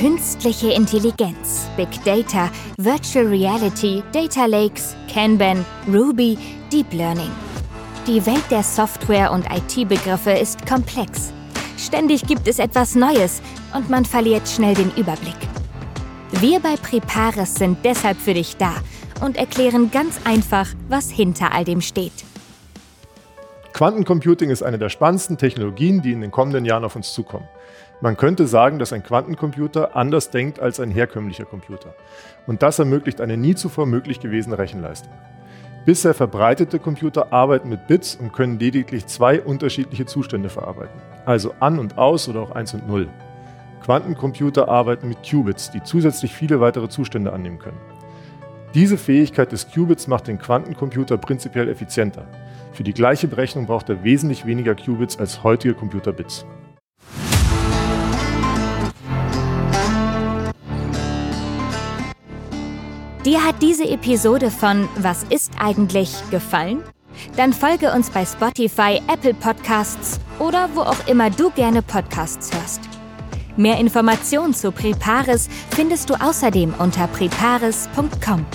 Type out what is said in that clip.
Künstliche Intelligenz, Big Data, Virtual Reality, Data Lakes, Kanban, Ruby, Deep Learning. Die Welt der Software- und IT-Begriffe ist komplex. Ständig gibt es etwas Neues und man verliert schnell den Überblick. Wir bei Preparis sind deshalb für dich da und erklären ganz einfach, was hinter all dem steht. Quantencomputing ist eine der spannendsten Technologien, die in den kommenden Jahren auf uns zukommen. Man könnte sagen, dass ein Quantencomputer anders denkt als ein herkömmlicher Computer. Und das ermöglicht eine nie zuvor möglich gewesene Rechenleistung. Bisher verbreitete Computer arbeiten mit Bits und können lediglich zwei unterschiedliche Zustände verarbeiten, also an und aus oder auch 1 und 0. Quantencomputer arbeiten mit Qubits, die zusätzlich viele weitere Zustände annehmen können. Diese Fähigkeit des Qubits macht den Quantencomputer prinzipiell effizienter. Für die gleiche Berechnung braucht er wesentlich weniger Qubits als heutige Computerbits. Dir hat diese Episode von Was ist eigentlich gefallen? Dann folge uns bei Spotify, Apple Podcasts oder wo auch immer du gerne Podcasts hörst. Mehr Informationen zu Preparis findest du außerdem unter preparis.com.